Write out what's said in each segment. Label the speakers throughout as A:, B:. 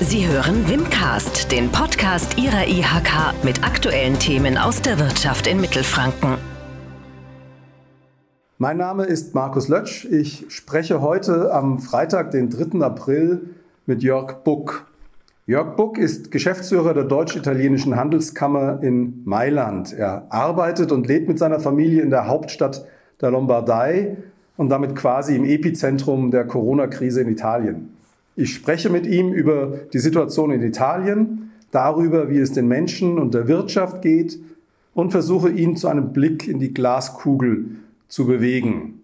A: Sie hören Wimcast, den Podcast Ihrer IHK mit aktuellen Themen aus der Wirtschaft in Mittelfranken.
B: Mein Name ist Markus Lötsch. Ich spreche heute am Freitag, den 3. April, mit Jörg Buck. Jörg Buck ist Geschäftsführer der Deutsch-Italienischen Handelskammer in Mailand. Er arbeitet und lebt mit seiner Familie in der Hauptstadt der Lombardei und damit quasi im Epizentrum der Corona-Krise in Italien. Ich spreche mit ihm über die Situation in Italien, darüber, wie es den Menschen und der Wirtschaft geht und versuche ihn zu einem Blick in die Glaskugel zu bewegen.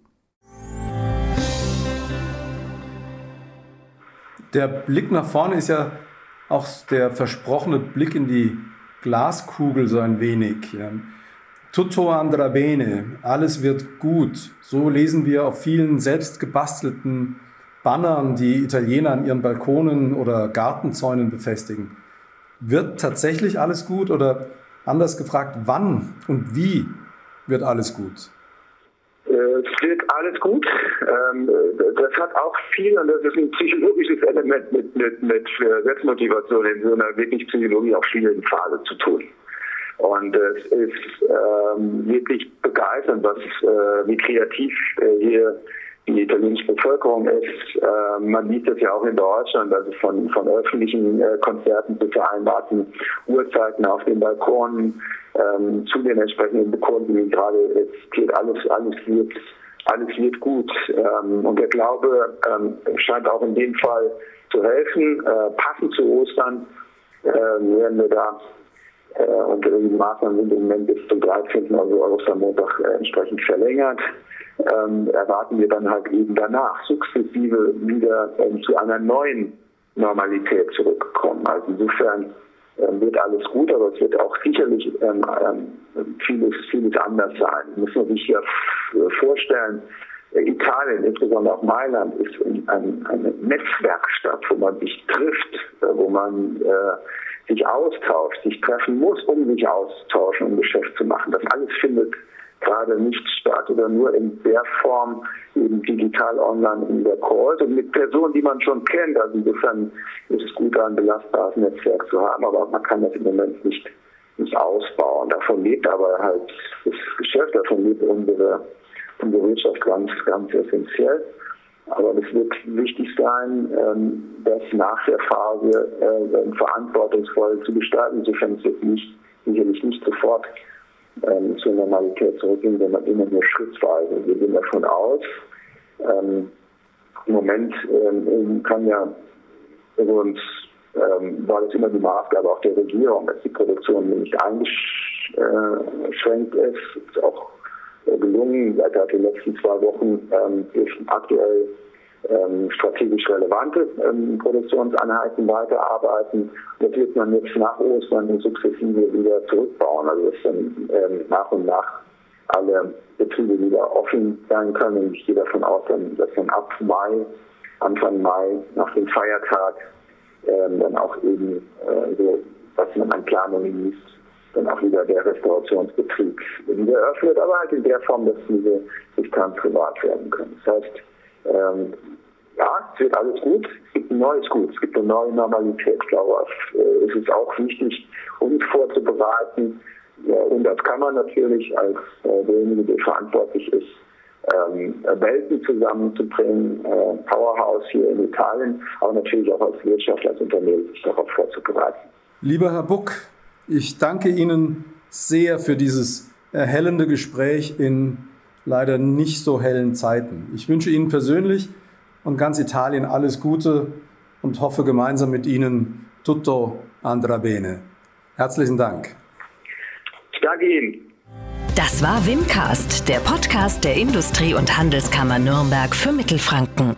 B: Der Blick nach vorne ist ja auch der versprochene Blick in die Glaskugel so ein wenig. Tutto andrà bene, alles wird gut. So lesen wir auf vielen selbst gebastelten Bannern, die Italiener an ihren Balkonen oder Gartenzäunen befestigen. Wird tatsächlich alles gut oder anders gefragt, wann und wie wird alles gut?
C: Äh, es wird alles gut. Ähm, das hat auch viel, das ist ein psychologisches Element mit, mit, mit Selbstmotivation in so einer wirklich psychologisch auch schwierigen Phase zu tun. Und es ist ähm, wirklich begeisternd, was, äh, wie kreativ äh, hier die italienische Bevölkerung ist. Äh, man sieht das ja auch in Deutschland, also von, von öffentlichen äh, Konzerten zu vereinbarten Uhrzeiten auf den Balkonen ähm, zu den entsprechenden Bekunden, gerade jetzt geht alles, alles wird, alles wird gut. Ähm, und der Glaube ähm, scheint auch in dem Fall zu helfen. Äh, passend zu Ostern äh, werden wir da und die Maßnahmen sind im Moment bis zum 13. also Ostermontag äh, entsprechend verlängert ähm, erwarten wir dann halt eben danach sukzessive wieder ähm, zu einer neuen Normalität zurückkommen. Also insofern ähm, wird alles gut, aber es wird auch sicherlich ähm, ähm, vieles, vieles anders sein. Muss man sich ja vorstellen, äh, Italien, insbesondere auch Mailand, ist ein, eine Netzwerkstatt, wo man sich trifft, äh, wo man äh, sich austauscht, sich treffen muss, um sich auszutauschen, um Geschäft zu machen. Das alles findet gerade nicht statt oder nur in der Form eben digital online in der Calls und mit Personen, die man schon kennt. Also insofern ist es gut, ein belastbares Netzwerk zu haben, aber man kann das im Moment nicht, nicht ausbauen. Davon lebt aber halt das Geschäft, davon lebt unsere, unsere Wirtschaft ganz, ganz essentiell. Aber es wird wichtig sein, ähm, das nach der Phase äh, verantwortungsvoll zu gestalten. Insofern ist es nicht, sicherlich nicht sofort ähm, zur Normalität zurückgehen, sondern immer nur schrittweise. Wir gehen davon aus. Ähm, Im Moment kann ja uns ähm, war das immer die Maßgabe auch der Regierung, dass die Produktion nicht eingeschränkt ist. Ist auch gelungen, seit den letzten zwei Wochen ähm, dürfen aktuell ähm, strategisch relevante ähm, Produktionseinheiten weiterarbeiten. Das wird man jetzt nach Ostern sukzessive wieder zurückbauen. Also dass dann ähm, nach und nach alle Betriebe wieder offen sein können. Ich gehe davon aus, dass dann ab Mai, Anfang Mai, nach dem Feiertag, ähm, dann auch eben äh, so, was man an Planungen liest, dann auch wieder der Restaurationsbetrieb wieder eröffnet, aber halt in der Form, dass diese Distanz privat werden können. Das heißt, ähm, ja, es wird alles gut. Es gibt ein neues Gut. Es gibt eine neue Normalität. Ich glaube, äh, es ist auch wichtig, uns vorzubereiten. Und das kann man natürlich als äh, derjenige, der verantwortlich ist, ähm, Welten zusammenzubringen, äh, Powerhouse hier in Italien, aber natürlich auch als Wirtschaft, als Unternehmen sich darauf vorzubereiten.
B: Lieber Herr Buck, ich danke Ihnen sehr für dieses erhellende Gespräch in leider nicht so hellen Zeiten. Ich wünsche Ihnen persönlich und ganz Italien alles Gute und hoffe gemeinsam mit Ihnen tutto andrà bene. Herzlichen Dank.
C: Ich danke Ihnen.
A: Das war Wimcast, der Podcast der Industrie- und Handelskammer Nürnberg für Mittelfranken.